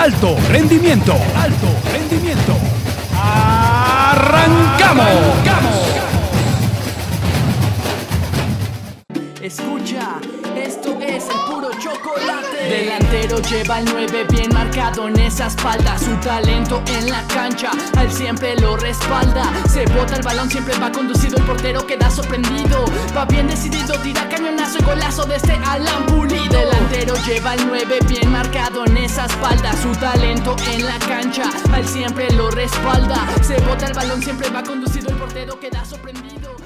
alto rendimiento, alto rendimiento. ¡Arrancamos! Escucha, esto es el puro chocolate. Delantero lleva el 9 bien marcado en esa espalda. Su talento en la cancha, al siempre lo respalda. Se bota el balón, siempre va conducido. El portero queda sorprendido. Va bien decidido, tira cañonazo y golazo de este Alan Pulido. Delantero lleva el 9 bien marcado en esa espalda. Su talento en la cancha, al siempre lo respalda. Se bota el balón, siempre va conducido. El portero queda sorprendido.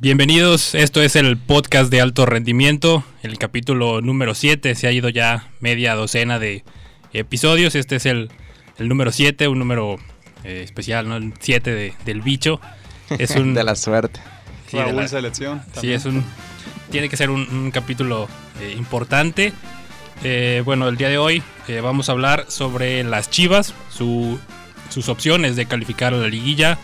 Bienvenidos, esto es el podcast de alto rendimiento, el capítulo número 7, se ha ido ya media docena de episodios, este es el, el número 7, un número eh, especial, ¿no? El 7 de- del bicho. Es un, de la suerte. sí, de Raúl la- Selección. sí, es un, tiene que ser un, un capítulo eh, importante. Eh, bueno, el día de hoy eh, vamos a hablar sobre las Chivas, su- sus opciones de calificar a la liguilla,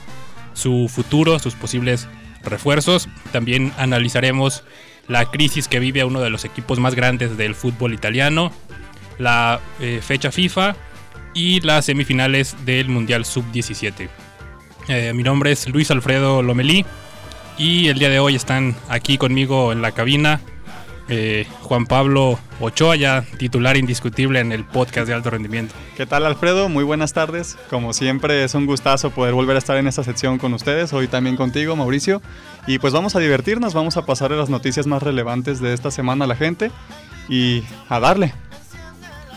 su futuro, sus posibles refuerzos. También analizaremos la crisis que vive uno de los equipos más grandes del fútbol italiano, la eh, fecha FIFA y las semifinales del Mundial Sub-17. Eh, mi nombre es Luis Alfredo Lomelí y el día de hoy están aquí conmigo en la cabina eh, Juan Pablo Ochoa, ya titular indiscutible en el podcast de alto rendimiento. ¿Qué tal Alfredo? Muy buenas tardes. Como siempre es un gustazo poder volver a estar en esta sección con ustedes, hoy también contigo Mauricio. Y pues vamos a divertirnos, vamos a pasarle las noticias más relevantes de esta semana a la gente y a darle.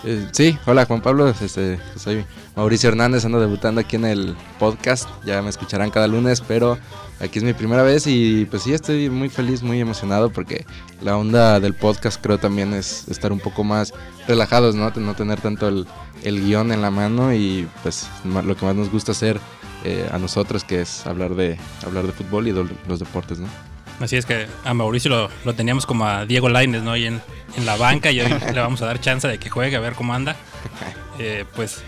Eh, sí, hola Juan Pablo, este, soy Mauricio Hernández, ando debutando aquí en el podcast, ya me escucharán cada lunes, pero aquí es mi primera vez y pues sí, estoy muy feliz, muy emocionado porque la onda del podcast creo también es estar un poco más relajados, ¿no? No tener tanto el, el guion en la mano y pues lo que más nos gusta hacer eh, a nosotros que es hablar de, hablar de fútbol y de los deportes, ¿no? Así es que a Mauricio lo, lo teníamos como a Diego Lainez, ¿no? Ahí en, en la banca y hoy le vamos a dar chance de que juegue a ver cómo anda. Eh, pues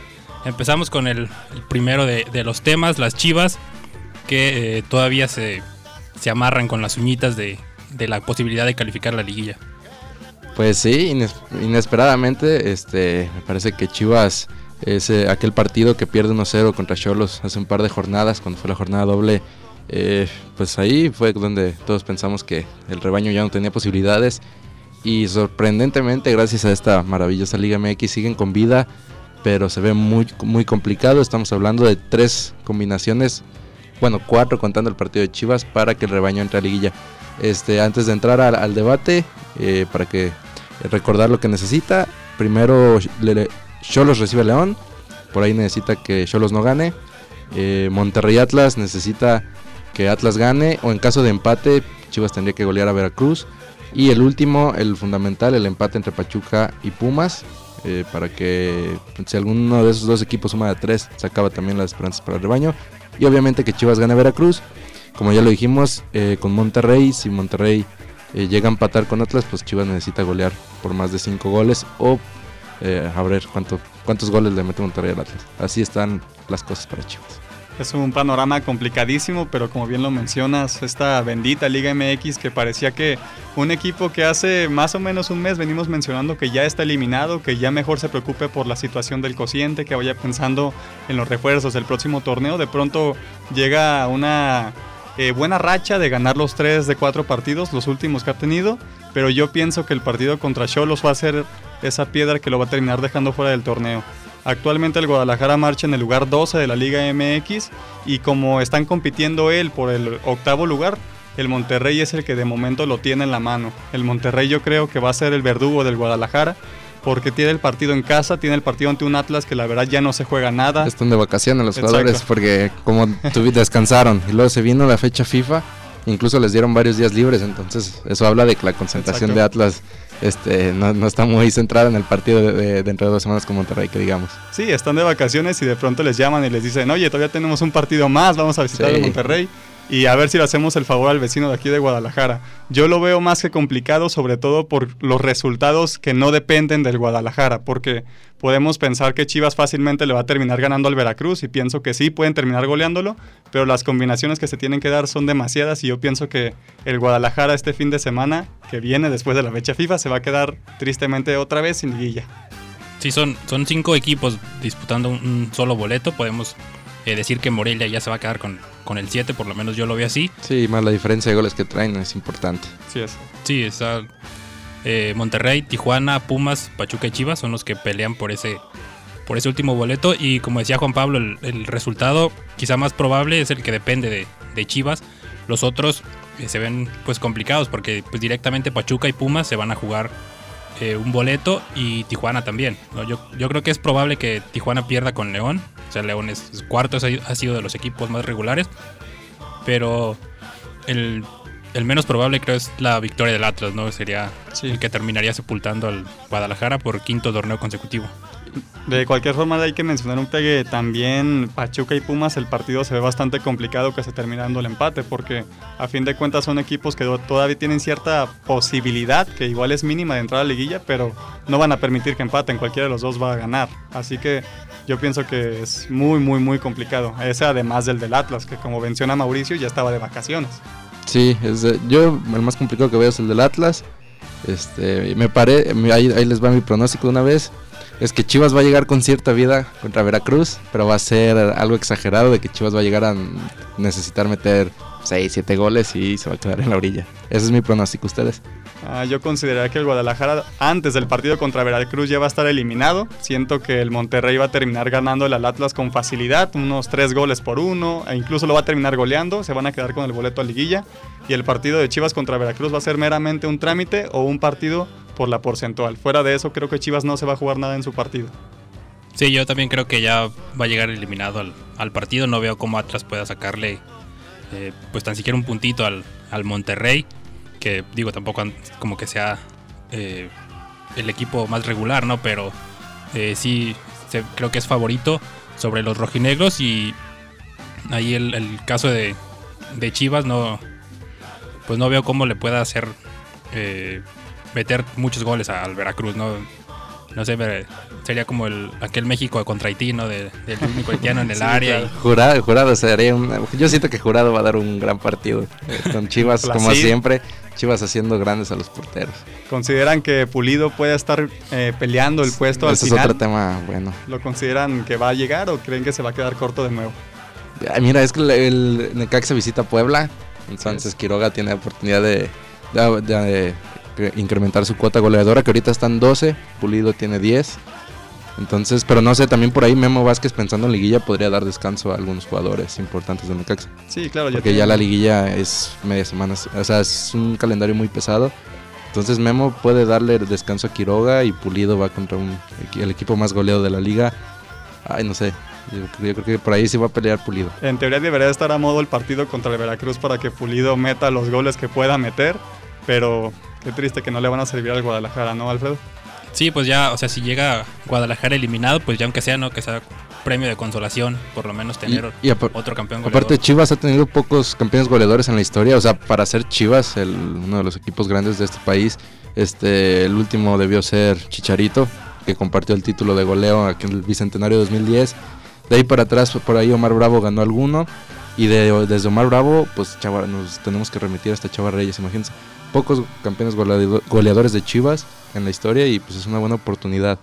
empezamos con el, el primero de, de los temas, las chivas, que eh, todavía se, se amarran con las uñitas de, de la posibilidad de calificar la liguilla. Pues sí, ines- inesperadamente, este, me parece que Chivas, ese, aquel partido que pierde 1-0 contra Cholos hace un par de jornadas, cuando fue la jornada doble, eh, pues ahí fue donde todos pensamos que el rebaño ya no tenía posibilidades. Y sorprendentemente, gracias a esta maravillosa Liga MX, siguen con vida, pero se ve muy, muy complicado. Estamos hablando de tres combinaciones, bueno, cuatro contando el partido de Chivas, para que el rebaño entre a liguilla. Este, antes de entrar al, debate, eh, para que recordar lo que necesita, primero Cholos recibe a León, por ahí necesita que Cholos no gane. Eh, Monterrey Atlas necesita que Atlas gane, o en caso de empate, Chivas tendría que golear a Veracruz. Y el último, el fundamental, el empate entre Pachuca y Pumas, eh, para que si alguno de esos dos equipos suma de tres, se acaba también las esperanzas para el rebaño. Y obviamente que Chivas gane Veracruz. Como ya lo dijimos, eh, con Monterrey, si Monterrey eh, llega a empatar con Atlas, pues Chivas necesita golear por más de cinco goles o eh, a ver cuánto, cuántos goles le mete Monterrey al Atlas. Así están las cosas para Chivas. Es un panorama complicadísimo, pero como bien lo mencionas, esta bendita Liga MX que parecía que un equipo que hace más o menos un mes venimos mencionando que ya está eliminado, que ya mejor se preocupe por la situación del cociente, que vaya pensando en los refuerzos del próximo torneo, de pronto llega una eh, buena racha de ganar los tres de cuatro partidos, los últimos que ha tenido, pero yo pienso que el partido contra Cholos va a ser esa piedra que lo va a terminar dejando fuera del torneo. Actualmente el Guadalajara marcha en el lugar 12 de la Liga MX y como están compitiendo él por el octavo lugar, el Monterrey es el que de momento lo tiene en la mano. El Monterrey yo creo que va a ser el verdugo del Guadalajara porque tiene el partido en casa, tiene el partido ante un Atlas que la verdad ya no se juega nada. Están de vacaciones los Exacto. jugadores porque como descansaron y luego se vino la fecha FIFA, incluso les dieron varios días libres, entonces eso habla de que la concentración Exacto. de Atlas este, no, no está muy centrada en el partido de, de- dentro de dos semanas con Monterrey, que digamos. Sí, están de vacaciones y de pronto les llaman y les dicen, oye, todavía tenemos un partido más, vamos a visitar Sí. Monterrey. Y a ver si le hacemos el favor al vecino de aquí de Guadalajara. Yo lo veo más que complicado, sobre todo por los resultados que no dependen del Guadalajara, porque podemos pensar que Chivas fácilmente le va a terminar ganando al Veracruz y pienso que sí, pueden terminar goleándolo, pero las combinaciones que se tienen que dar son demasiadas y yo pienso que el Guadalajara este fin de semana, que viene después de la fecha FIFA, se va a quedar tristemente otra vez sin liguilla. Sí, son, son cinco equipos disputando un, solo boleto, podemos eh, decir que Morelia ya se va a quedar con, con el 7, por lo menos yo lo veo así. Sí, más la diferencia de goles que traen es importante. Sí, es. Sí, está eh, Monterrey, Tijuana, Pumas, Pachuca y Chivas son los que pelean por ese, por ese último boleto. Y como decía Juan Pablo, el, resultado quizá más probable es el que depende de, de Chivas. Los otros eh, se ven pues complicados porque pues directamente Pachuca y Pumas se van a jugar eh, un boleto y Tijuana también. ¿no? Yo, yo creo que es probable que Tijuana pierda con León. O sea, León es, cuarto, ha sido de los equipos más regulares. Pero el, el, menos probable creo es la victoria del Atlas, ¿no? Sería el que terminaría sepultando al Guadalajara por quinto torneo consecutivo. De cualquier forma hay que mencionar un que también Pachuca y Pumas el partido se ve bastante complicado que se termine dando el empate porque a fin de cuentas son equipos que todavía tienen cierta posibilidad que igual es mínima de entrar a la liguilla pero no van a permitir que empaten, cualquiera de los dos va a ganar. Así que yo pienso que es muy muy muy complicado. Ese además del del Atlas que como menciona Mauricio ya estaba de vacaciones. Sí, es yo el más complicado que veo es el del Atlas. Este, me paré, ahí, ahí les va mi pronóstico de una vez es que Chivas va a llegar con cierta vida contra Veracruz, pero va a ser algo exagerado de que Chivas va a llegar a necesitar meter 6, 7 goles y se va a quedar en la orilla. Ese es mi pronóstico, ¿ustedes? Ah, yo consideraría que el Guadalajara antes del partido contra Veracruz ya va a estar eliminado. Siento que el Monterrey va a terminar ganando al Atlas con facilidad, unos 3 goles por uno, e incluso lo va a terminar goleando, se van a quedar con el boleto a liguilla. Y el partido de Chivas contra Veracruz va a ser meramente un trámite o un partido por la porcentual. Fuera de eso, creo que Chivas no se va a jugar nada en su partido. Sí, yo también creo que ya va a llegar eliminado al, partido. No veo cómo Atlas pueda sacarle eh, pues tan siquiera un puntito al, Monterrey. Que digo, tampoco como que sea eh, el equipo más regular, ¿no? Pero eh, sí creo que es favorito sobre los rojinegros. Y ahí el, caso de, de, Chivas no. Pues no veo cómo le pueda hacer meter muchos goles al Veracruz, ¿no? No sé, sería como el, aquel México contra Haití, ¿no? del único haitiano en el área. Jurado, jurado sería un, Yo siento que Jurado va a dar un gran partido. Eh, con Chivas, como siempre. Chivas haciendo grandes a los porteros. ¿Consideran que Pulido puede estar eh, peleando el puesto al final? es otro tema bueno. ¿Lo consideran que va a llegar o creen que se va a quedar corto de nuevo? mira, es que el, el Necaxa visita Puebla. Entonces Quiroga tiene oportunidad de, de incrementar su cuota goleadora, que ahorita están 12, Pulido tiene 10. Entonces, pero no sé, también por ahí Memo Vázquez pensando en liguilla podría dar descanso a algunos jugadores importantes de Necaxa. Sí, claro. Porque ya, la liguilla es media semana, o sea, es un calendario muy pesado. Entonces Memo puede darle descanso a Quiroga y Pulido va contra un, el equipo más goleado de la liga. Ay, no sé, yo, creo que por ahí sí va a pelear Pulido. En teoría debería estar a modo el partido contra el Veracruz para que Pulido meta los goles que pueda meter, pero Qué triste que no le van a servir al Guadalajara, ¿no, Alfredo? Sí, pues ya, o sea, si llega Guadalajara eliminado, pues ya aunque sea, ¿no? Que sea premio de consolación, por lo menos tener otro campeón goleador. Aparte, Chivas ha tenido pocos campeones goleadores en la historia, o sea, para ser Chivas, el, uno de los equipos grandes de este país, este, el último debió ser Chicharito, que compartió el título de goleo aquí en el Bicentenario 2010. De ahí para atrás, por ahí Omar Bravo ganó alguno. Y de, desde Omar Bravo, pues Chava, nos tenemos que remitir hasta Chava Reyes, imagínense pocos campeones goleadores de Chivas en la historia y pues es una buena oportunidad.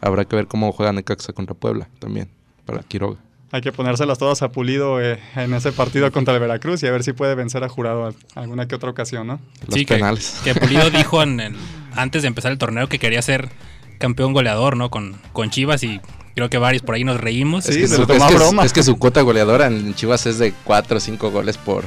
Habrá que ver cómo juega Necaxa contra Puebla también, para Quiroga. Hay que ponérselas todas a Pulido eh, en ese partido contra el Veracruz y a ver si puede vencer a Jurado alguna que otra ocasión, ¿no? sí, penales. Que, Pulido dijo antes de empezar el torneo que quería ser campeón goleador, ¿no? Con, con Chivas y creo que varios por ahí nos reímos. Sí, es, que broma. es que su cuota goleadora en Chivas es de 4 o 5 goles por,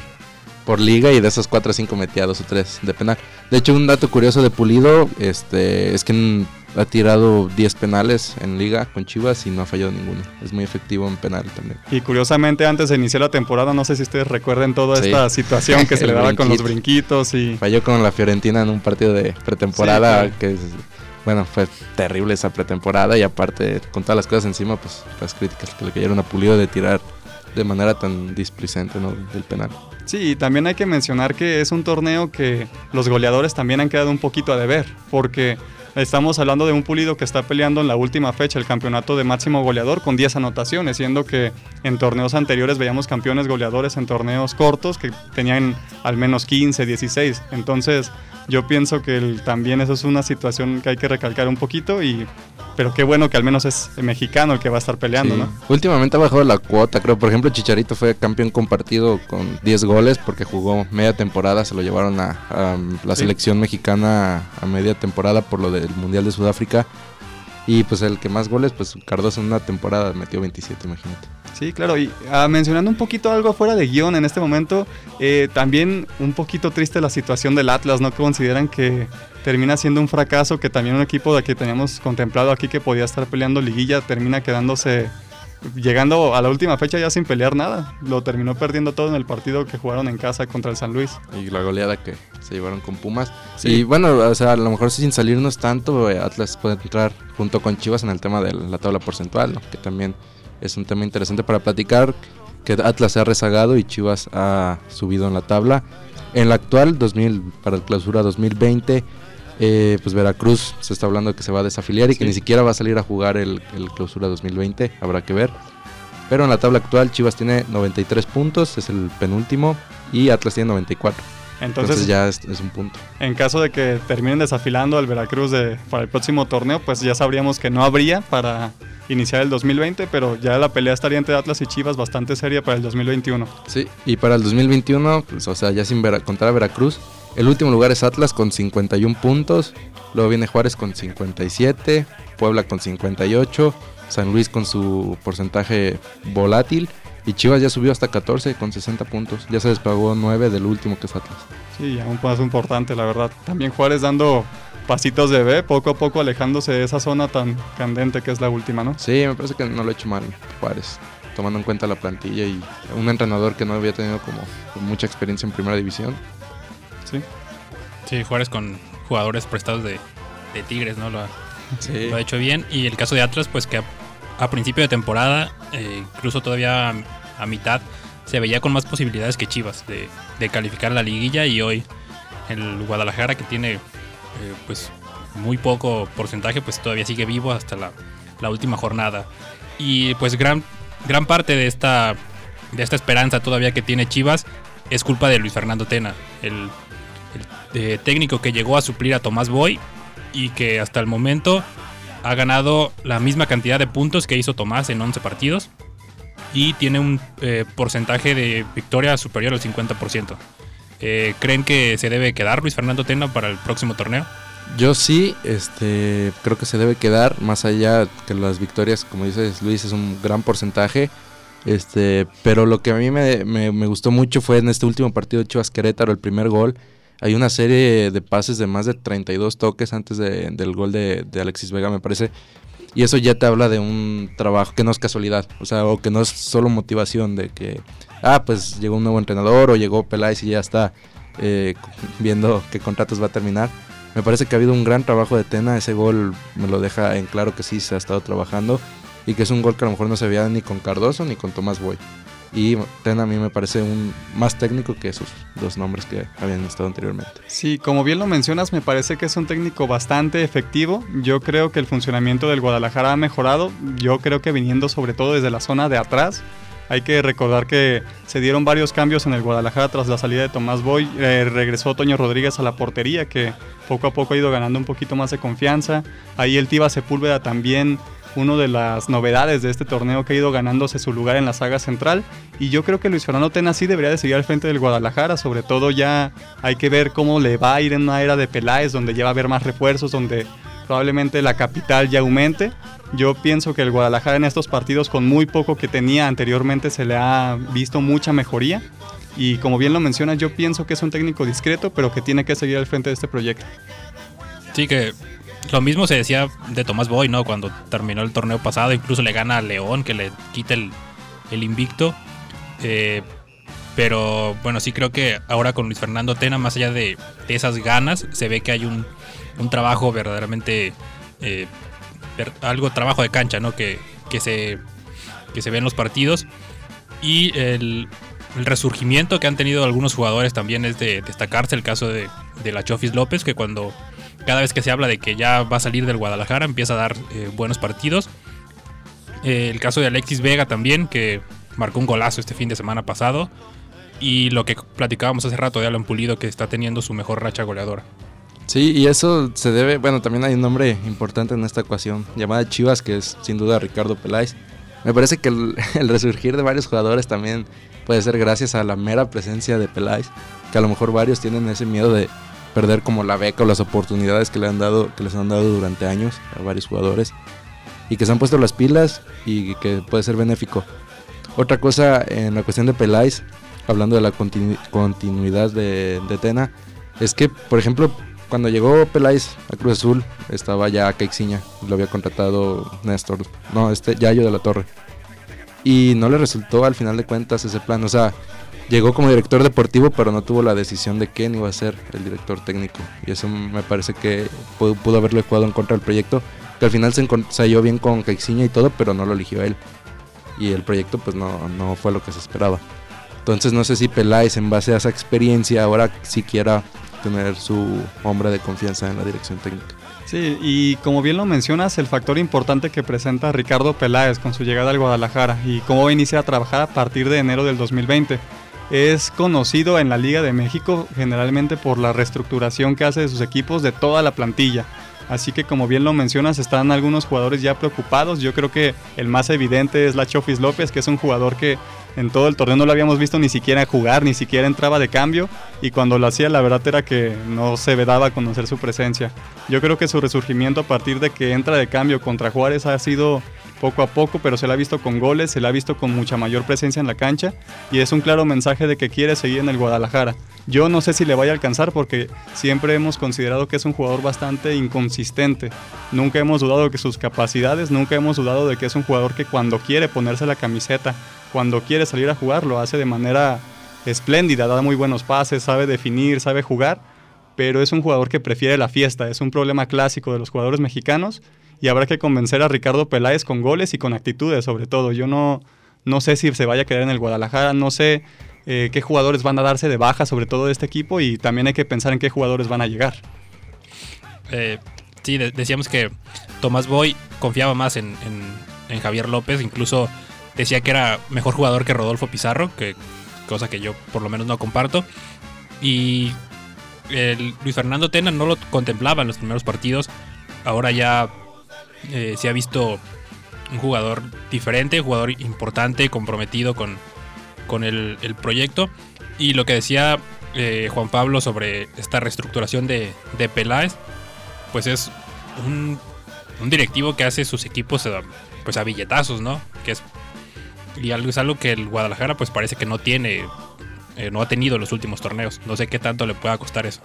por liga y de esos 4 o 5 metía 2 o 3 de penal. De hecho, un dato curioso de Pulido este, es que ha tirado 10 penales en liga con Chivas y no ha fallado ninguno. Es muy efectivo en penal también. Y curiosamente, antes de iniciar la temporada, no sé si ustedes recuerden toda esta situación que se le daba con los brinquitos y... Falló con la Fiorentina en un partido de pretemporada que... Bueno, fue terrible esa pretemporada y aparte con todas las cosas encima, pues las críticas que le cayeron a Pulido de tirar de manera tan displicente ¿no? del penal. Sí, y también hay que mencionar que es un torneo que los goleadores también han quedado un poquito a deber, porque estamos hablando de un pulido que está peleando en la última fecha el campeonato de máximo goleador con 10 anotaciones, siendo que en torneos anteriores veíamos campeones goleadores en torneos cortos que tenían al menos 15, 16. Entonces, yo pienso que también eso es una situación que hay que recalcar un poquito y pero qué bueno que al menos es mexicano el que va a estar peleando, ¿no? Últimamente ha bajado la cuota, creo. Por ejemplo, Chicharito fue campeón compartido con 10 goles porque jugó media temporada, se lo llevaron a, la selección mexicana a media temporada por lo del Mundial de Sudáfrica. Y pues el que más goles, pues Cardoso en una temporada metió 27, imagínate. Sí, claro, y ah, mencionando un poquito algo fuera de guion en este momento, eh, también un poquito triste la situación del Atlas, ¿no? Que consideran que termina siendo un fracaso, que también un equipo de que teníamos contemplado aquí que podía estar peleando liguilla termina quedándose, llegando a la última fecha ya sin pelear nada. Lo terminó perdiendo todo en el partido que jugaron en casa contra el San Luis. Y la goleada que se llevaron con Pumas. Y bueno, o sea, a lo mejor sin salirnos tanto, eh, Atlas puede entrar junto con Chivas en el tema de la tabla porcentual, ¿no? que también es un tema interesante para platicar, que Atlas se ha rezagado y Chivas ha subido en la tabla. En la actual, 2000, para el clausura 2020, eh, pues Veracruz se está hablando que se va a desafiliar y que ni siquiera va a salir a jugar el, clausura 2020, habrá que ver. Pero en la tabla actual Chivas tiene 93 puntos, es el penúltimo, y Atlas tiene 94. Entonces, ya es, un punto. En caso de que terminen desafilando al Veracruz de, para el próximo torneo, pues ya sabríamos que no habría para iniciar el 2020, pero ya la pelea estaría entre Atlas y Chivas bastante seria para el 2021. Sí, y para el 2021, pues, o sea, ya sin contar a Veracruz, el último lugar es Atlas con 51 puntos, luego viene Juárez con 57, Puebla con 58, San Luis con su porcentaje volátil y Chivas ya subió hasta 14 con 60 puntos. Ya se despagó 9 del último que es Atlas. Sí, un paso importante, la verdad. También Juárez dando pasitos de B, poco a poco alejándose de esa zona tan candente que es la última, ¿no? Sí, me parece que no lo ha hecho mal Juárez, tomando en cuenta la plantilla y un entrenador que no había tenido como mucha experiencia en primera división. Sí. Sí, Juárez con jugadores prestados de, Tigres, ¿no? Lo ha, lo ha, hecho bien. Y el caso de Atlas, pues que a, principio de temporada, eh, incluso todavía a, mitad, se veía con más posibilidades que Chivas de, de calificar la liguilla y hoy el Guadalajara que tiene eh, pues muy poco porcentaje, pues todavía sigue vivo hasta la, última jornada. Y pues gran, gran parte de esta, de esta esperanza todavía que tiene Chivas es culpa de Luis Fernando Tena, el, eh, técnico que llegó a suplir a Tomás Boy y que hasta el momento ha ganado la misma cantidad de puntos que hizo Tomás en 11 partidos y tiene un eh, porcentaje de victoria superior al 50%. Eh, ¿Creen que se debe quedar Luis Fernando Tena para el próximo torneo? Yo sí, este, creo que se debe quedar, más allá que las victorias, como dices Luis, es un gran porcentaje. Este, pero lo que a mí me, gustó mucho fue en este último partido de Chivas Querétaro, el primer gol. Hay una serie de pases de más de 32 toques antes del gol de, Alexis Vega, me parece. Y eso ya te habla de un trabajo que no es casualidad, o sea, o que no es solo motivación de que ah, pues llegó un nuevo entrenador o llegó Peláez y ya está eh, viendo qué contratos va a terminar. Me parece que ha habido un gran trabajo de Tena, ese gol me lo deja en claro que sí se ha estado trabajando y que es un gol que a lo mejor no se veía ni con Cardoso ni con Tomás Boy. Y Tena a mí me parece un más técnico que esos dos nombres que habían estado anteriormente. Sí, como bien lo mencionas, me parece que es un técnico bastante efectivo. Yo creo que el funcionamiento del Guadalajara ha mejorado. Yo creo que viniendo sobre todo desde la zona de atrás, hay que recordar que se dieron varios cambios en el Guadalajara tras la salida de Tomás Boy. Eh, regresó Toño Rodríguez a la portería, que poco a poco ha ido ganando un poquito más de confianza. Ahí el Tiva Sepúlveda también, una de las novedades de este torneo que ha ido ganándose su lugar en la saga central. Y yo creo que Luis Fernando Tena sí debería de seguir al frente del Guadalajara. Sobre todo ya hay que ver cómo le va a ir en una era de Peláez, donde ya va a haber más refuerzos, donde probablemente la capital ya aumente. Yo pienso que el Guadalajara en estos partidos con muy poco que tenía anteriormente se le ha visto mucha mejoría. Y como bien lo mencionas, yo pienso que es un técnico discreto, pero que tiene que seguir al frente de este proyecto. Sí, que lo mismo se decía de Tomás Boy, ¿no? Cuando terminó el torneo pasado, incluso le gana a León, que le quita el, invicto. Eh, pero bueno, sí creo que ahora con Luis Fernando Tena, más allá de esas ganas, se ve que hay un, un trabajo verdaderamente, eh, algo trabajo de cancha, ¿no? Que, que, se, que se ve en los partidos. Y el, el resurgimiento que han tenido algunos jugadores también es de destacarse el caso de, de la Chofis López, que cuando cada vez que se habla de que ya va a salir del Guadalajara empieza a dar eh, buenos partidos. Eh, el caso de Alexis Vega también, que marcó un golazo este fin de semana pasado. Y lo que platicábamos hace rato de Alan Pulido, que está teniendo su mejor racha goleadora. Sí, y eso se debe, bueno, también hay un nombre importante en esta ecuación, llamada Chivas, que es sin duda Ricardo Peláez. Me parece que el, el resurgir de varios jugadores también puede ser gracias a la mera presencia de Peláez, que a lo mejor varios tienen ese miedo de perder como la beca o las oportunidades que le han dado, que les han dado durante años a varios jugadores y que se han puesto las pilas y que puede ser benéfico. Otra cosa en la cuestión de Peláez, hablando de la continu- continuidad de, Tena, es que, por ejemplo, cuando llegó Peláez a Cruz Azul, estaba ya Caixinha, lo había contratado Néstor, no, este Yayo de la Torre. Y no le resultó al final de cuentas ese plan, o sea, llegó como director deportivo, pero no tuvo la decisión de quién iba a ser el director técnico. Y eso me parece que pudo, pudo haberle jugado en contra del proyecto, que al final se, halló bien con Caixinha y todo, pero no lo eligió él. Y el proyecto pues no, no fue lo que se esperaba. Entonces no sé si Peláez en base a esa experiencia ahora sí quiera tener su hombre de confianza en la dirección técnica. Sí, y como bien lo mencionas, el factor importante que presenta Ricardo Peláez con su llegada al Guadalajara y cómo va a iniciar a trabajar a partir de enero del 2020. Es conocido en la Liga de México generalmente por la reestructuración que hace de sus equipos de toda la plantilla. Así que como bien lo mencionas, están algunos jugadores ya preocupados. Yo creo que el más evidente es la Chofis López, que es un jugador que en todo el torneo no lo habíamos visto ni siquiera jugar, ni siquiera entraba de cambio. Y cuando lo hacía, la verdad era que no se daba a conocer su presencia. Yo creo que su resurgimiento a partir de que entra de cambio contra Juárez ha sido poco a poco, pero se la ha visto con goles, se la ha visto con mucha mayor presencia en la cancha y es un claro mensaje de que quiere seguir en el Guadalajara. Yo no sé si le vaya a alcanzar porque siempre hemos considerado que es un jugador bastante inconsistente. Nunca hemos dudado de sus capacidades, nunca hemos dudado de que es un jugador que cuando quiere ponerse la camiseta, cuando quiere salir a jugar, lo hace de manera espléndida, da muy buenos pases, sabe definir, sabe jugar, pero es un jugador que prefiere la fiesta, es un problema clásico de los jugadores mexicanos y habrá que convencer a Ricardo Peláez con goles y con actitudes sobre todo. Yo no, no sé si se vaya a quedar en el Guadalajara, no sé eh, qué jugadores van a darse de baja sobre todo de este equipo y también hay que pensar en qué jugadores van a llegar. Eh, sí, de- decíamos que Tomás Boy confiaba más en, en- Javier López, incluso decía que era mejor jugador que Rodolfo Pizarro, que cosa que yo por lo menos no comparto. Y Luis Fernando Tena no lo contemplaba en los primeros partidos. Ahora ya eh, se ha visto un jugador diferente, jugador importante, comprometido con, con el, el proyecto. Y lo que decía eh, Juan Pablo sobre esta reestructuración de, de Peláez, pues es un, un directivo que hace sus equipos pues a billetazos, ¿no? Que es, y algo, es algo que el Guadalajara pues parece que no tiene, eh, no ha tenido en los últimos torneos. No sé qué tanto le pueda costar eso.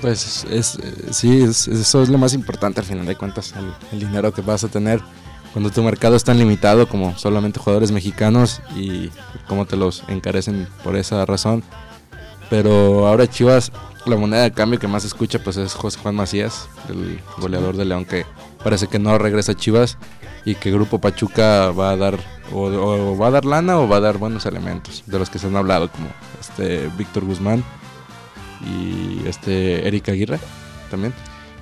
Pues es, eh, sí, es- eso es lo más importante al final de cuentas, el, el dinero que vas a tener cuando tu mercado es tan limitado como solamente jugadores mexicanos y cómo te los encarecen por esa razón. Pero ahora Chivas, la moneda de cambio que más se escucha pues es José Juan Macías, el goleador de León que parece que no regresa a Chivas y que Grupo Pachuca va a dar o, o va a dar lana o va a dar buenos elementos de los que se han hablado como este Víctor Guzmán y este Eric Aguirre también.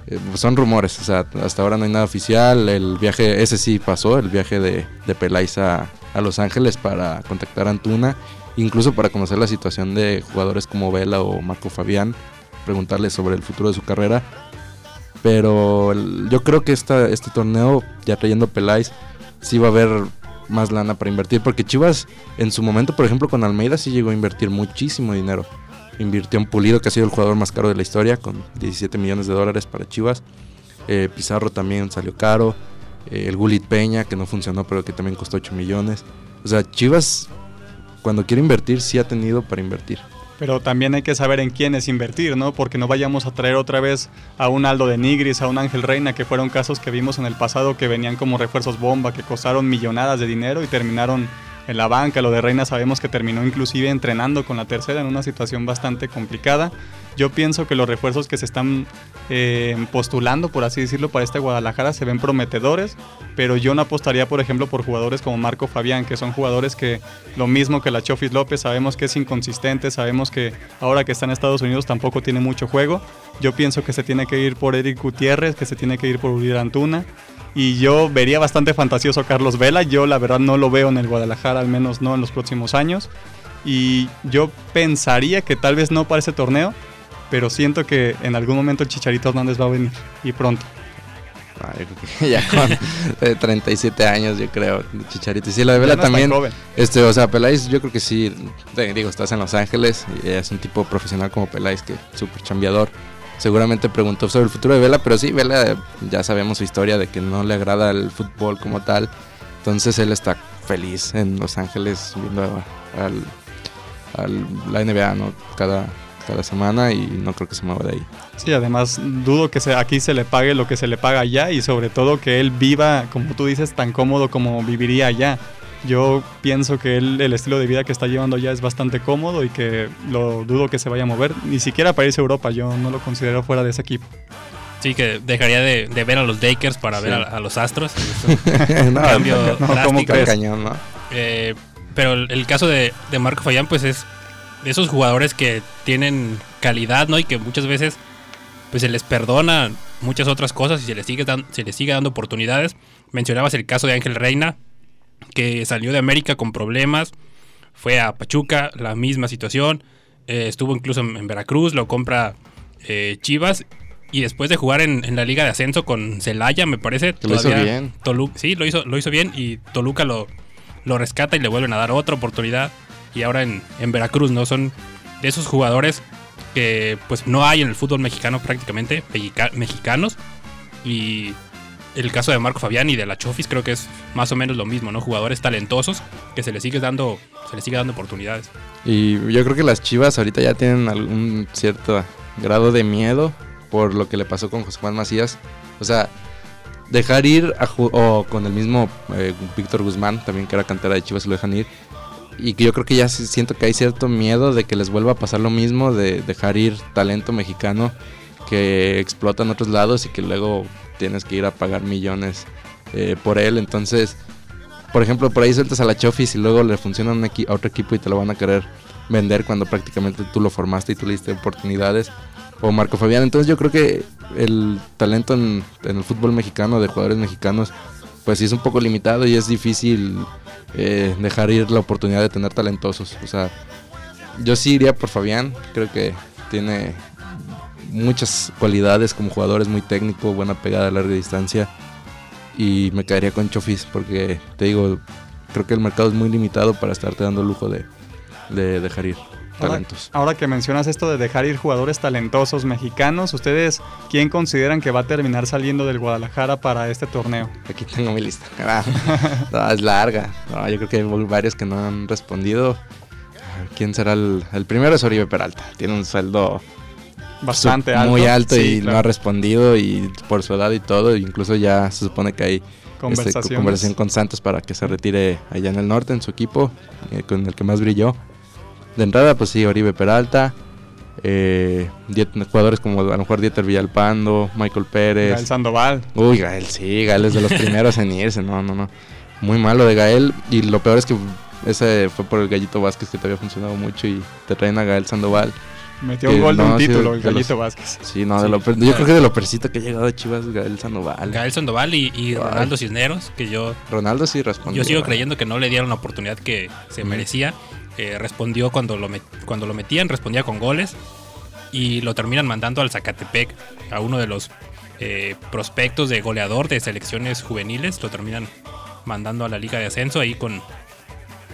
Eh, pues son rumores, o sea, hasta ahora no hay nada oficial. El viaje, ese sí pasó, el viaje de, de Peláez a, a Los Ángeles para contactar a Antuna, incluso para conocer la situación de jugadores como Vela o Marco Fabián, preguntarles sobre el futuro de su carrera. Pero el- yo creo que esta, este torneo, ya trayendo Peláez, sí va a haber más lana para invertir, porque Chivas en su momento, por ejemplo, con Almeida sí llegó a invertir muchísimo dinero invirtió en Pulido, que ha sido el jugador más caro de la historia, con 17 millones de dólares para Chivas. Eh, Pizarro también salió caro. Eh, el Gulit Peña, que no funcionó, pero que también costó 8 millones. O sea, Chivas, cuando quiere invertir, sí ha tenido para invertir. Pero también hay que saber en quiénes invertir, ¿no? Porque no vayamos a traer otra vez a un Aldo de Nigris, a un Ángel Reina, que fueron casos que vimos en el pasado que venían como refuerzos bomba, que costaron millonadas de dinero y terminaron en la banca. Lo de Reina sabemos que terminó inclusive entrenando con la tercera en una situación bastante complicada. Yo pienso que los refuerzos que se están eh, postulando, por así decirlo, para este Guadalajara se ven prometedores, pero yo no apostaría, por ejemplo, por jugadores como Marco Fabián, que son jugadores que lo mismo que la Chofis López, sabemos que es inconsistente, sabemos que ahora que está en Estados Unidos tampoco tiene mucho juego. Yo pienso que se tiene que ir por Eric Gutiérrez, que se tiene que ir por Uriel Antuna. Y yo vería bastante fantasioso a Carlos Vela. Yo la verdad no lo veo en el Guadalajara, al menos no en los próximos años. Y yo pensaría que tal vez no para ese torneo, pero siento que en algún momento el Chicharito Hernández va a venir y pronto. Ah, yo creo que ya con eh, 37 años, yo creo, Chicharito. Y sí, la de Vela no es también. Este, o sea, Peláez, yo creo que sí. te digo, estás en Los Ángeles y es un tipo profesional como Peláez, que súper chambeador. Seguramente preguntó sobre el futuro de Vela, pero sí, Vela ya sabemos su historia de que no le agrada el fútbol como tal. Entonces él está feliz en Los Ángeles viendo al, la NBA cada, cada semana y no creo que se mueva de ahí. Sí, además dudo que aquí se le pague lo que se le paga allá y sobre todo que él viva, como tú dices, tan cómodo como viviría allá. Yo pienso que él, el estilo de vida que está llevando allá es bastante cómodo y que lo dudo que se vaya a mover, ni siquiera para irse a Europa, yo no lo considero fuera de ese equipo. Sí, que dejaría de, de ver a los Lakers para Sí. ver a, a los Astros. no, Cambio no, no, ¿cómo drástico. crees? cañón, ¿no? Eh, pero el, el caso de, de Marco Fayán, pues es de esos jugadores que tienen calidad, ¿no? Y que muchas veces pues se les perdona muchas otras cosas y se les sigue, dan- se les sigue dando oportunidades. Mencionabas el caso de Ángel Reina, que salió de América con problemas, fue a Pachuca, la misma situación, eh, estuvo incluso en, en Veracruz, lo compra eh, Chivas. Y después de jugar en, en la Liga de Ascenso con Celaya, me parece. Lo hizo bien. Sí, lo hizo, lo hizo bien y Toluca lo, lo rescata y le vuelven a dar otra oportunidad. Y ahora en, en Veracruz, ¿no? Son de esos jugadores que pues no hay en el fútbol mexicano prácticamente, mexica- mexicanos. Y el caso de Marco Fabián y de la Chofis creo que es más o menos lo mismo, ¿no? Jugadores talentosos que se les sigue dando, se les sigue dando oportunidades. Y yo creo que las Chivas ahorita ya tienen algún cierto grado de miedo por lo que le pasó con José Juan Macías. O sea, dejar ir a o con el mismo eh, Víctor Guzmán, también que era cantera de Chivas, lo dejan ir. Y que yo creo que ya siento que hay cierto miedo de que les vuelva a pasar lo mismo, de dejar ir talento mexicano que explota en otros lados y que luego tienes que ir a pagar millones eh, por él. Entonces, por ejemplo, por ahí sueltas a la Chofis y luego le funciona a, otro equipo y te lo van a querer vender cuando prácticamente tú lo formaste y tú le diste oportunidades. O Marco Fabián. Entonces yo creo que el talento en, en el fútbol mexicano, de jugadores mexicanos, pues sí es un poco limitado y es difícil eh, dejar ir la oportunidad de tener talentosos. O sea, yo sí iría por Fabián. Creo que tiene muchas cualidades como jugador, es muy técnico, buena pegada a larga distancia. Y me quedaría con Chofis porque, te digo, creo que el mercado es muy limitado para estarte dando el lujo de, de dejar ir talentos. ahora que mencionas esto de dejar ir jugadores talentosos mexicanos, ¿ustedes quién consideran que va a terminar saliendo del Guadalajara para este torneo? Aquí tengo mi lista. Ah, no, es larga. No, yo creo que hay varios que no han respondido. ¿Quién será el, el primero? Es Oribe Peralta. Tiene un sueldo Bastante alto. muy alto Sí, y no ha respondido y por su edad y todo. Incluso ya se supone que hay este, conversación con Santos para que se retire allá en el norte en su equipo, eh, con el que más brilló. De entrada, pues sí, Oribe Peralta. eh, jugadores como a lo mejor Dieter Villalpando, Michael Pérez. Gael Sandoval. Uy, Gael, sí, Gael es de los primeros en irse, no, no, no. Muy malo de Gael. Y lo peor es que ese fue por el Gallito Vázquez que te había funcionado mucho y te traen a Gael Sandoval. Metió un gol de un título, el los- Gallito Vázquez. Sí, no, de lo yo creo que de lo percito que ha llegado a Chivas Gael Sandoval. Gael Sandoval y, y. Ronaldo Cisneros, que yo Ronaldo sí respondió. Yo sigo creyendo que no le dieron la oportunidad que se merecía. Eh, respondió cuando lo, met- cuando lo metían, respondía con goles. Y lo terminan mandando al Zacatepec, a uno de los eh, prospectos de goleador de selecciones juveniles. Lo terminan mandando a la Liga de Ascenso ahí con.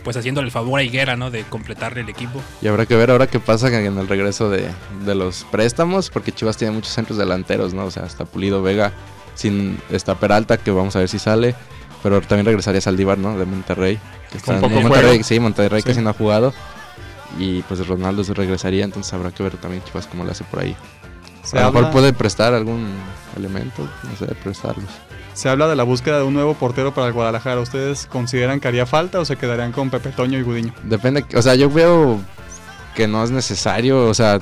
Pues haciéndole el favor a Higuera, ¿no? De completarle el equipo. Y habrá que ver ahora qué pasa en el regreso de, de los préstamos, porque Chivas tiene muchos centros delanteros, ¿no? O sea, está Pulido Vega, sin, está Peralta, que vamos a ver si sale, pero también regresaría Saldívar, ¿no? De Monterrey. Que está poco en Monterrey, juego. sí, Monterrey Sí. casi no ha jugado. Y pues Ronaldo se regresaría, entonces habrá que ver también Chivas cómo le hace por ahí. Se a lo mejor habla- puede prestar algún elemento, no sé, prestarlos. Se habla de la búsqueda de un nuevo portero para el Guadalajara. ¿Ustedes consideran que haría falta o se quedarían con Pepe Toño y Gudiño? Depende, o sea, yo veo que no es necesario, o sea,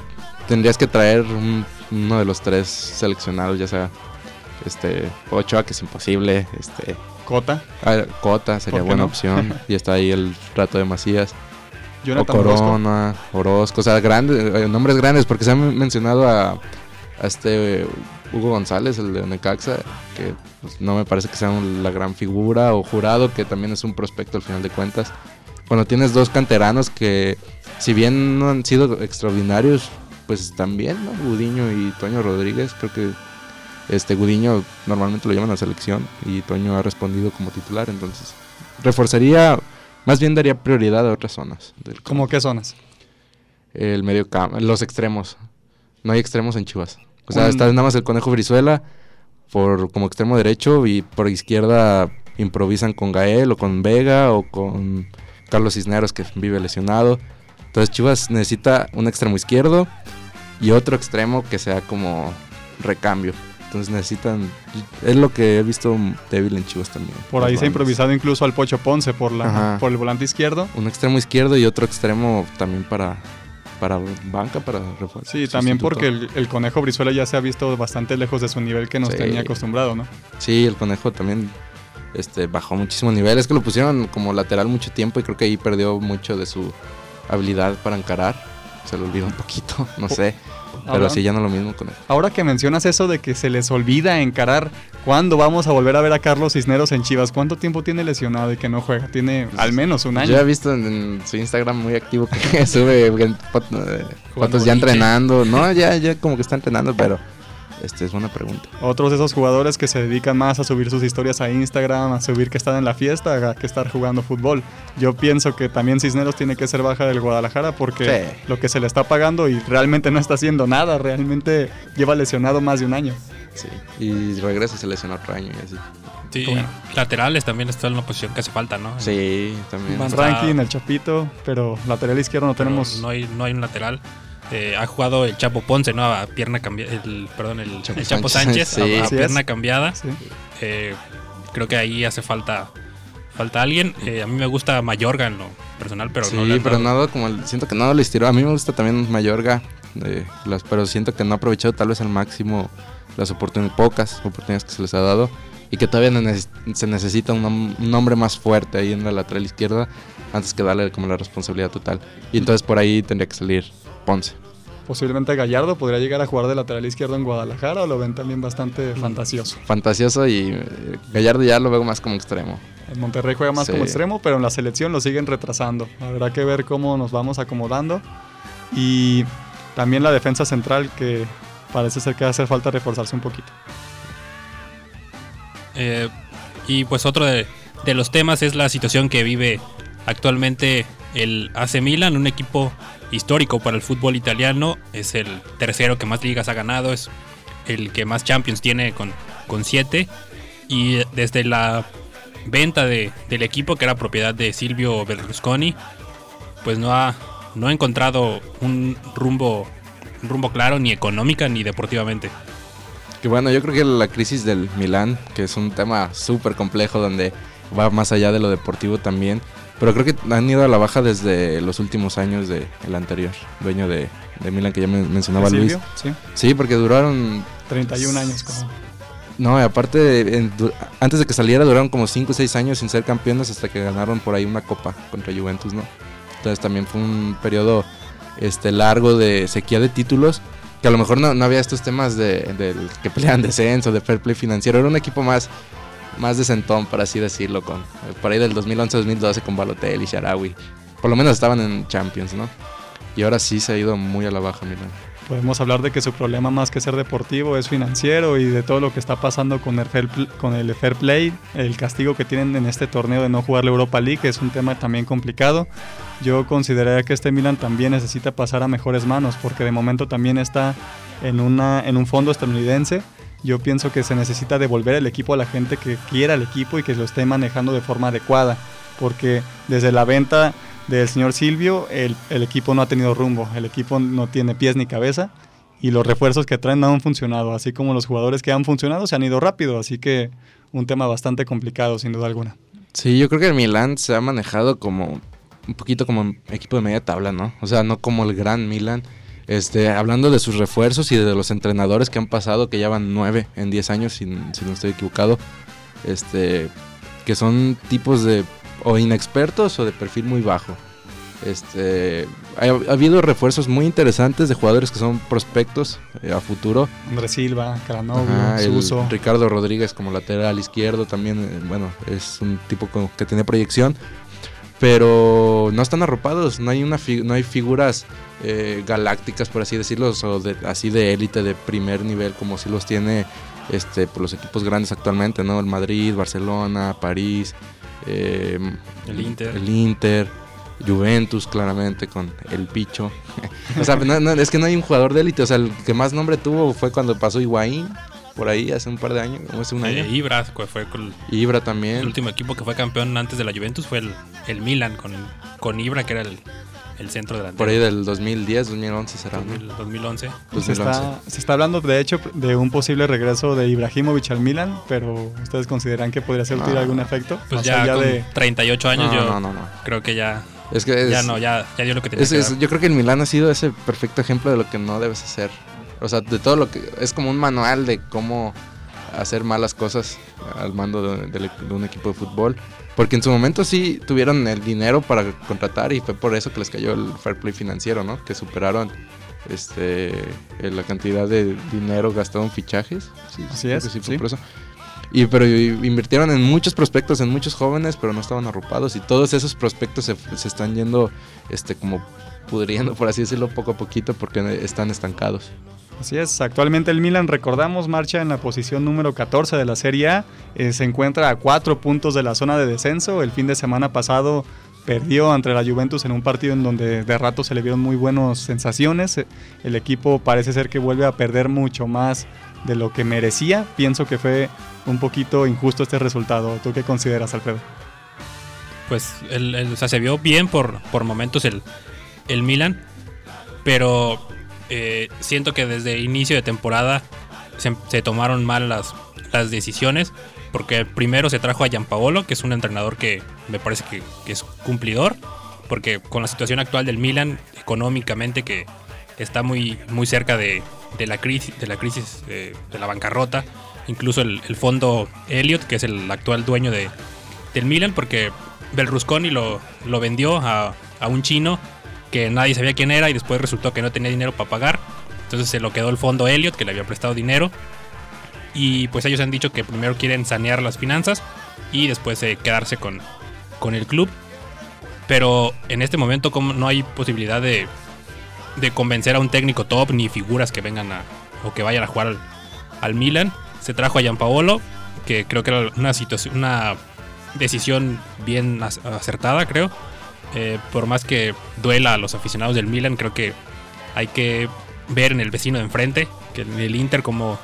tendrías que traer un- uno de los tres seleccionados, ya sea este Ochoa, que es imposible, este Cota, ah, Cota sería ¿Por qué buena no? opción, y está ahí el rato de Macías, o Jonathan Orozco. Corona, Orozco, o sea, grandes, eh, nombres grandes, porque se han mencionado a, a este Hugo González, el de Necaxa, que pues, no me parece que sea un- la gran figura, o Jurado, que también es un prospecto al final de cuentas. Cuando tienes dos canteranos que, si bien no han sido extraordinarios, pues también, ¿no? Gudiño y Toño Rodríguez, creo que este Gudiño normalmente lo llaman a la selección y Toño ha respondido como titular, entonces reforzaría, más bien daría prioridad a otras zonas del. ¿Cómo qué zonas? El medio campo, los extremos. No hay extremos en Chivas. O sea, Un- está nada más el conejo Brizuela por como extremo derecho y por izquierda improvisan con Gael o con Vega o con Carlos Cisneros que vive lesionado. Entonces Chivas necesita un extremo izquierdo y otro extremo que sea como recambio. Entonces necesitan es lo que he visto débil en Chivas también. Por ahí se ha improvisado incluso al Pocho Ponce por, la, Ajá. por el volante izquierdo. un extremo izquierdo y otro extremo también para para banca para refuerzo. Sí, también porque el, el Conejo Brizuela ya se ha visto bastante lejos de su nivel que nos Sí. tenía acostumbrado, ¿no? Sí, el conejo también este, bajó muchísimo nivel. Es que lo pusieron como lateral mucho tiempo y creo que ahí perdió mucho de su habilidad para encarar. Se le olvidó un poquito, no sé. Pero Ahora- sí, ya no lo mismo con él. Ahora que mencionas eso de que se les olvida encarar, ¿cuándo vamos a volver a ver a Carlos Cisneros en Chivas? ¿Cuánto tiempo tiene lesionado y que no juega? Tiene al menos un año. Yo he visto en, en su Instagram muy activo que sube en fot- eh, fotos ya entrenando. No, ya, ya como que está entrenando, pero este es buena pregunta. Otros de esos jugadores que se dedican más a subir sus historias a Instagram, a subir que están en la fiesta, a que estar jugando fútbol. Yo pienso que también Cisneros tiene que ser baja del Guadalajara porque Sí. lo que se le está pagando y realmente no está haciendo nada, realmente lleva lesionado más de un año. Sí. Y regresa y se lesiona otro año y así. Sí, Bueno. laterales también está en una posición que hace falta, ¿no? Sí, también. Van está- Rankin, el Chapito, pero lateral izquierdo no Pero tenemos. No hay, no hay un lateral. Eh, ha jugado el Chapo Ponce, ¿no? A pierna cambiada. El, perdón, el Chapo el Chapo Sánchez, Sánchez, sí. a, pierna es. cambiada. Sí. Eh, creo que ahí hace falta falta alguien. Eh, a mí me gusta Mayorga en lo personal, pero sí, no han pero nada como el, siento que no le estiró. A mí me gusta también Mayorga, las, pero siento que no ha aprovechado tal vez al máximo las oportunidades, pocas oportunidades que se les ha dado y que todavía se necesita un, un hombre más fuerte ahí en la lateral izquierda antes que darle como la responsabilidad total. Y entonces por ahí tendría que salir Ponce. Posiblemente Gallardo podría llegar a jugar de lateral izquierdo en Guadalajara o lo ven también Mm. bastante fantasioso. Fantasioso y eh, Gallardo ya lo veo más como extremo. En Monterrey juega más Sí. como extremo, pero en la selección lo siguen retrasando. Habrá que ver cómo nos vamos acomodando. Y también la defensa central que parece ser que hace falta reforzarse un poquito. Eh, y pues otro de, de los temas es la situación que vive actualmente el AC Milan, un equipo histórico para el fútbol italiano. Es el tercero que más ligas ha ganado, es el que más Champions tiene con, con siete. Y desde la venta de- del equipo, que era propiedad de Silvio Berlusconi, pues no ha, no encontrado un rumbo, un rumbo claro ni económica ni deportivamente. Que bueno, yo creo que la crisis del Milán, que es un tema súper complejo donde va más allá de lo deportivo también, pero creo que han ido a la baja desde los últimos años del anterior dueño de, de Milán que ya men- mencionaba Luis. Sí, Sí, porque duraron 31 años. Como. No, y aparte, en- antes de que saliera, duraron como 5 o 6 años sin ser campeones hasta que ganaron por ahí una copa contra Juventus, ¿no? Entonces también fue un periodo este, largo de sequía de títulos, que a lo mejor no, no había estos temas de, del que pelean descenso, de fair play financiero. Era un equipo más, más decentón, por así decirlo, con por ahí del 2011-2012 con Balotelli y Sharawi. Por lo menos estaban en Champions, ¿no? Y ahora sí se ha ido muy a la baja, Milan. Podemos hablar de que su problema más que ser deportivo es financiero y de todo lo que está pasando con el, fair, pl- con el fair play, el castigo que tienen en este torneo de no jugar la Europa League, que es un tema también complicado. Yo consideraría que este Milan también necesita pasar a mejores manos, porque de momento también está en, una, en un fondo estadounidense. Yo pienso que se necesita devolver el equipo a la gente que quiera el equipo y que lo esté manejando de forma adecuada, porque desde la venta del señor Silvio, el, el equipo no ha tenido rumbo, el equipo no tiene pies ni cabeza y los refuerzos que traen no han funcionado, así como los jugadores que han funcionado se han ido rápido, así que un tema bastante complicado, sin duda alguna. Sí, yo creo que el Milan se ha manejado como un poquito como equipo de media tabla, ¿no? O sea, no como el gran Milan. Este, hablando de sus refuerzos y de los entrenadores que han pasado, que ya van nueve en diez años, si, si no estoy equivocado, este, que son tipos de o inexpertos o de perfil muy bajo. Este, ha, ha habido refuerzos muy interesantes de jugadores que son prospectos eh, a futuro. Andrés Silva, el Suso. Ricardo Rodríguez como lateral izquierdo también, eh, bueno, es un tipo con- que tiene proyección, pero no están arropados, no hay una no hay figuras eh, galácticas por así decirlo, o de- así de élite de primer nivel como si los tiene este por los equipos grandes actualmente, ¿no? El Madrid, Barcelona, París, eh, El Inter. el Inter, Juventus claramente con el Picho. o sea, no- no, es que no hay un jugador de élite, o sea, el que más nombre tuvo fue cuando pasó Higuaín por ahí hace un par de años, o hace un año. Ibra fue con Ibra el también. último equipo que fue campeón antes de la Juventus fue el, el Milan con, con Ibra, que era el, el centro delantero. Por ahí del 2010, 2011 será, ¿no? 2000, 2011. Se 2011. está, se está hablando, de hecho, de un posible regreso de Ibrahimovic al Milan, pero ¿ustedes consideran que podría surtir Ah. algún efecto? Pues Más ya con de... 38 años No, yo no, no, no. creo que ya, Es que es- ya no, ya, ya dio lo que tenía es- que dar. yo creo que el Milán ha sido ese perfecto ejemplo de lo que no debes hacer. O sea, de todo lo que es como un manual de cómo hacer malas cosas al mando de, de- de un equipo de fútbol. Porque en su momento sí tuvieron el dinero para contratar y fue por eso que les cayó el fair play financiero, ¿no? Que superaron este eh, la cantidad de dinero gastado en fichajes. Sí, Así es, sí fue sí. por eso. Y pero invirtieron en muchos prospectos, en muchos jóvenes, pero no estaban arropados y todos esos prospectos se, se están yendo este como pudriendo, por así decirlo, poco a poquito porque están estancados. Así es, actualmente el Milan, recordamos, marcha en la posición número 14 de la Serie A, eh, se encuentra a cuatro puntos de la zona de descenso, el fin de semana pasado perdió ante la Juventus en un partido en donde de rato se le vieron muy buenas sensaciones, el equipo parece ser que vuelve a perder mucho más de lo que merecía, pienso que fue un poquito injusto este resultado, ¿tú qué consideras Alfredo? Pues se vio bien por, por momentos el, el Milan, pero eh, siento que desde inicio de temporada se, se tomaron mal las, las decisiones, porque primero se trajo a Gianpaolo, que es un entrenador que me parece que, que es cumplidor, porque con la situación actual del Milan, económicamente que está muy, muy cerca de, de la crisis, de la crisis eh, de la bancarrota, incluso el, el fondo Elliot, que es el actual dueño de, del Milan, porque Berlusconi lo, lo vendió a, a un chino que nadie sabía quién era y después resultó que no tenía dinero para pagar. Entonces se lo quedó el fondo Elliot, que le había prestado dinero. Y pues ellos han dicho que primero quieren sanear las finanzas y después eh, quedarse con, con el club. Pero en este momento como no hay posibilidad de, de convencer a un técnico top ni figuras que vengan a o que vayan a jugar al, Milan. Se trajo a Gianpaolo, que creo que era una situación, una decisión bien ac- acertada, creo. Eh, por más que duela a los aficionados del Milan, creo que hay que ver en el vecino de enfrente, que en el Inter como,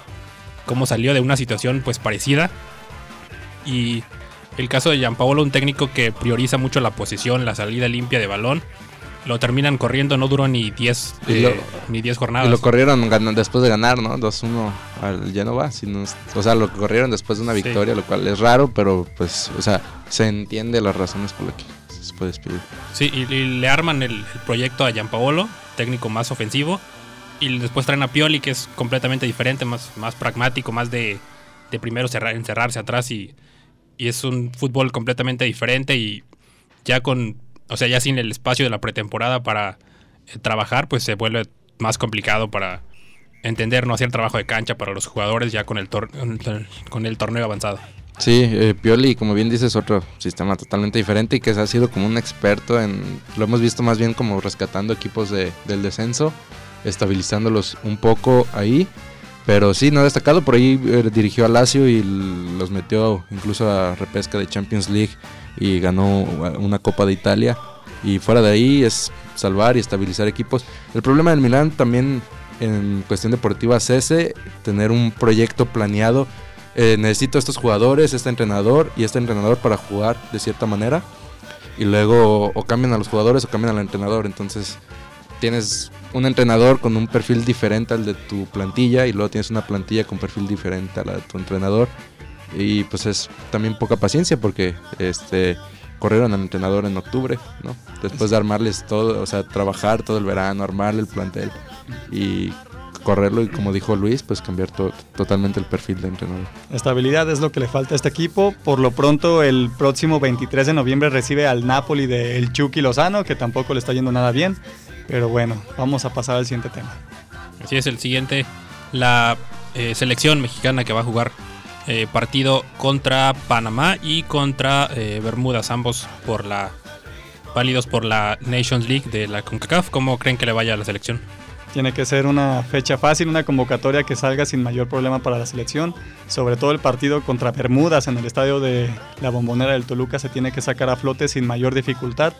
como salió de una situación pues parecida. Y el caso de Gianpaolo, un técnico que prioriza mucho la posesión, la salida limpia de balón. Lo terminan corriendo, no duró ni 10 Y eh, lo- ni 10 Y jornadas. lo corrieron ganan- después de ganar, ¿no? 2-1 al Genova. si no es- o sea, lo corrieron después de una Sí. victoria, lo cual es raro, pero pues, o sea, se entiende las razones por las que Sí, y, le arman el, proyecto a Gianpaolo, técnico más ofensivo. Y después traen a Pioli, que es completamente diferente, más, más pragmático, más de, de primero cerrar, encerrarse atrás. Y, y es un fútbol completamente diferente. Y ya con, o sea, ya sin el espacio de la pretemporada para eh, trabajar, pues se vuelve más complicado para entender, no hacer trabajo de cancha para los jugadores ya con el, tor- con el torneo avanzado. Sí, eh, Pioli, como bien dices, otro sistema totalmente diferente y que ha sido como un experto en. Lo hemos visto más bien como rescatando equipos de- del descenso, estabilizándolos un poco ahí. Pero sí, no destacado. Por ahí eh, dirigió a Lazio y los metió incluso a repesca de Champions League y ganó una Copa de Italia. Y fuera de ahí es salvar y estabilizar equipos. El problema del Milán también en cuestión deportiva es ese, tener un proyecto planeado eh, necesito estos jugadores, este entrenador y este entrenador para jugar de cierta manera. Y luego o cambian a los jugadores o cambian al entrenador. Entonces tienes un entrenador con un perfil diferente al de tu plantilla y luego tienes una plantilla con perfil diferente a la de tu entrenador. y pues es también poca paciencia porque este corrieron al entrenador en octubre, ¿no? Después de armarles todo, o sea, trabajar todo el verano, armarle el plantel y correrlo y como dijo Luis, pues cambiar totalmente el perfil de entrenador. Estabilidad es lo que le falta a este equipo. Por lo pronto, el próximo 23 de noviembre recibe al Napoli del Chucky Lozano, que tampoco le está yendo nada bien. Pero bueno, vamos a pasar al siguiente tema. Así es, el siguiente, la eh, selección mexicana que va a jugar eh, partido contra Panamá y contra eh, Bermudas, ambos por la válidos por la Nations League de la CONCACAF. ¿Cómo creen que le vaya a la selección? Tiene que ser una fecha fácil, una convocatoria que salga sin mayor problema para la selección. Sobre todo el partido contra Bermudas en el estadio de la Bombonera del Toluca se tiene que sacar a flote sin mayor dificultad.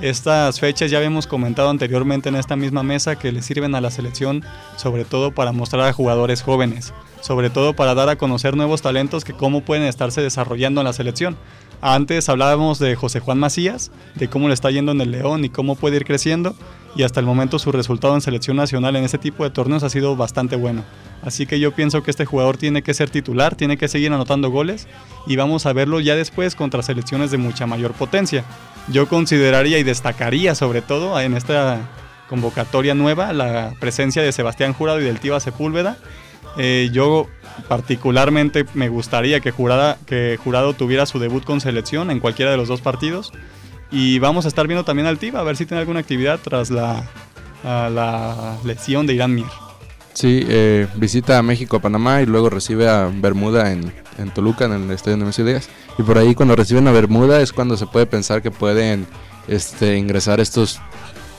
Estas fechas ya habíamos comentado anteriormente en esta misma mesa que le sirven a la selección sobre todo para mostrar a jugadores jóvenes, sobre todo para dar a conocer nuevos talentos que cómo pueden estarse desarrollando en la selección. Antes hablábamos de José Juan Macías, de cómo le está yendo en el León y cómo puede ir creciendo, y hasta el momento su resultado en selección nacional en este tipo de torneos ha sido bastante bueno. Así que yo pienso que este jugador tiene que ser titular, tiene que seguir anotando goles y vamos a verlo ya después contra selecciones de mucha mayor potencia. Yo consideraría y destacaría sobre todo en esta convocatoria nueva la presencia de Sebastián Jurado y del Tiva Sepúlveda. Eh, yo particularmente me gustaría que, que Jurado tuviera su debut con selección en cualquiera de los dos partidos. Y vamos a estar viendo también al Tiva, a ver si tiene alguna actividad tras la, la lesión de Irán Mir. Sí, eh, visita a México, a Panamá y luego recibe a Bermuda en, Toluca, en el estadio de Messi Díaz. Y por ahí cuando reciben a Bermuda es cuando se puede pensar que pueden este, ingresar estos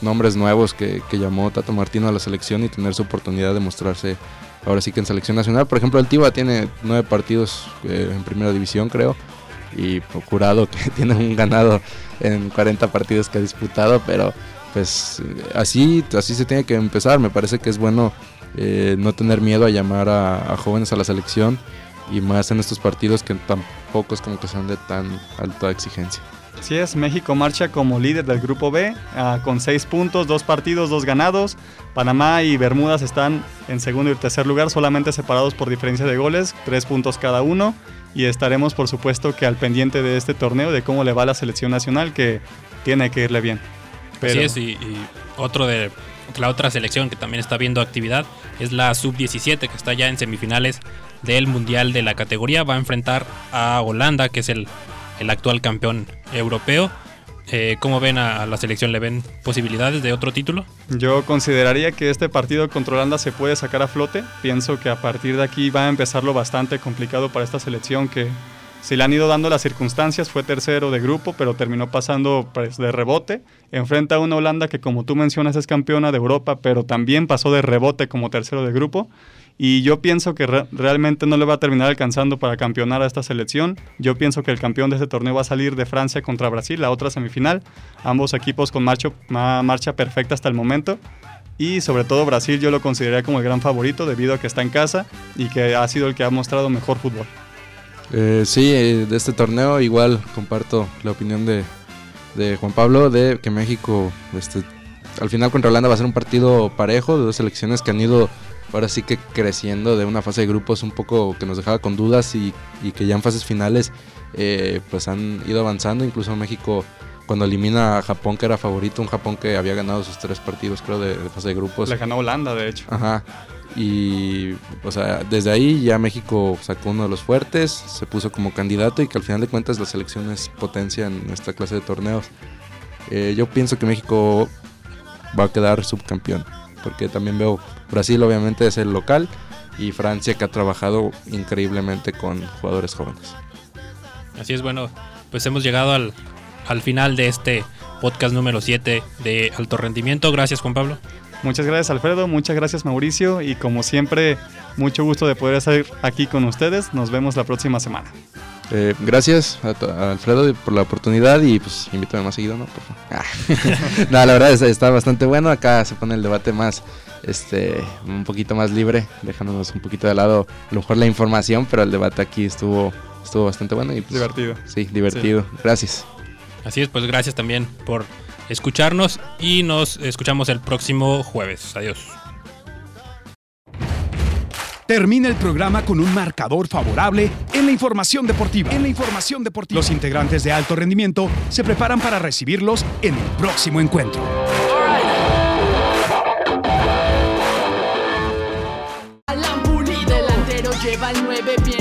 nombres nuevos que, que llamó Tato Martino a la selección y tener su oportunidad de mostrarse ahora sí que en selección nacional. Por ejemplo, el Tiva tiene nueve partidos eh, en primera división, creo. Y jurado que tiene un ganado en 40 partidos que ha disputado, pero pues así, así se tiene que empezar. Me parece que es bueno eh, no tener miedo a llamar a, jóvenes a la selección y más en estos partidos que tampoco es como que sean de tan alta exigencia. Así es, México marcha como líder del grupo B ah, con seis puntos, dos partidos, dos ganados. Panamá y Bermudas están en segundo y tercer lugar, solamente separados por diferencia de goles, tres puntos cada uno. Y estaremos, por supuesto, que al pendiente de este torneo, de cómo le va a la selección nacional, que tiene que irle bien. Así es, y, otro de la otra selección que también está viendo actividad es la sub-17, que está ya en semifinales del Mundial de la categoría. Va a enfrentar a Holanda, que es el el actual campeón europeo. Eh, ¿Cómo ven a, la selección? ¿Le ven posibilidades de otro título? Yo consideraría que este partido contra Holanda se puede sacar a flote. Pienso que a partir de aquí va a empezar lo bastante complicado para esta selección que si le han ido dando las circunstancias, fue tercero de grupo, pero terminó pasando pues, de rebote. Enfrenta a una Holanda que como tú mencionas es campeona de Europa, pero también pasó de rebote como tercero de grupo. Y yo pienso que realmente no le va a terminar alcanzando para campeonar a esta selección. Yo pienso que el campeón de este torneo va a salir de Francia contra Brasil, la otra semifinal. Ambos equipos con marcha, marcha perfecta hasta el momento. Y sobre todo Brasil yo lo consideraría como el gran favorito debido a que está en casa y que ha sido el que ha mostrado mejor fútbol. Eh, sí, eh, de este torneo igual comparto la opinión de, de Juan Pablo de que México este, al final contra Holanda va a ser un partido parejo de dos selecciones que han ido ahora sí que creciendo de una fase de grupos un poco que nos dejaba con dudas y, que ya en fases finales eh, pues han ido avanzando. Incluso México cuando elimina a Japón que era favorito, un Japón que había ganado sus tres partidos creo de, fase de grupos. Le ganó Holanda de hecho. Ajá. Y o sea, desde ahí ya México sacó uno de los fuertes, se puso como candidato y que al final de cuentas la selección es potencia en esta clase de torneos. Eh, yo pienso que México va a quedar subcampeón porque también veo Brasil obviamente es el local y Francia que ha trabajado increíblemente con jugadores jóvenes. Así es, bueno, pues hemos llegado al, al final de este podcast número 7 de alto rendimiento. Gracias Juan Pablo. Muchas gracias Alfredo, muchas gracias Mauricio y como siempre, mucho gusto de poder estar aquí con ustedes. Nos vemos la próxima semana. Eh, gracias a, Alfredo por la oportunidad y pues invítame más seguido, ¿no? Ah. no, la verdad está, bastante bueno. Acá se pone el debate más, este, un poquito más libre, dejándonos un poquito de lado a lo mejor la información, pero el debate aquí estuvo, estuvo bastante bueno y pues, divertido. Sí, divertido. Gracias. Así es, pues gracias también por escucharnos y nos escuchamos el próximo jueves. Adiós. Termina el programa con un marcador favorable en la información deportiva. En la información deportiva. Los integrantes de alto rendimiento se preparan para recibirlos en el próximo encuentro. lleva el 9 bien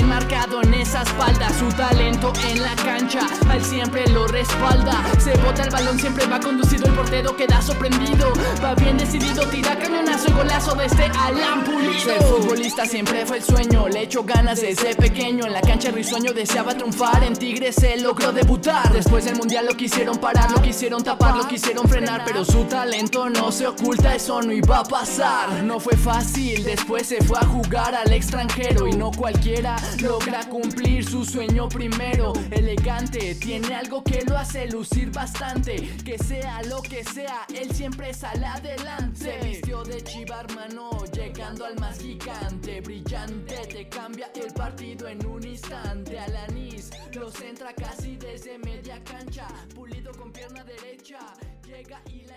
marcado en esa Su talento en la cancha, al siempre lo respalda. Se bota el balón, siempre va conducido El portero queda sorprendido. Va bien decidido, tira cañonazo y golazo de este Alan Pulido. Ser futbolista siempre fue el sueño Le echó ganas desde pequeño. En la cancha risueño deseaba triunfar En Tigres se logró debutar. Después del mundial lo quisieron parar Lo quisieron tapar, lo quisieron frenar Pero su talento no se oculta Eso no iba a pasar. No fue fácil, después se fue a jugar al extranjero y no cualquiera logra cumplir su sueño primero. Elegante, tiene algo que lo hace lucir bastante. Que sea lo que sea, él siempre sale adelante. Se vistió de chiva, hermano, llegando al más gigante. Brillante, te cambia el partido en un instante. Alanis lo centra casi desde media cancha. Pulido con pierna derecha, llega y la.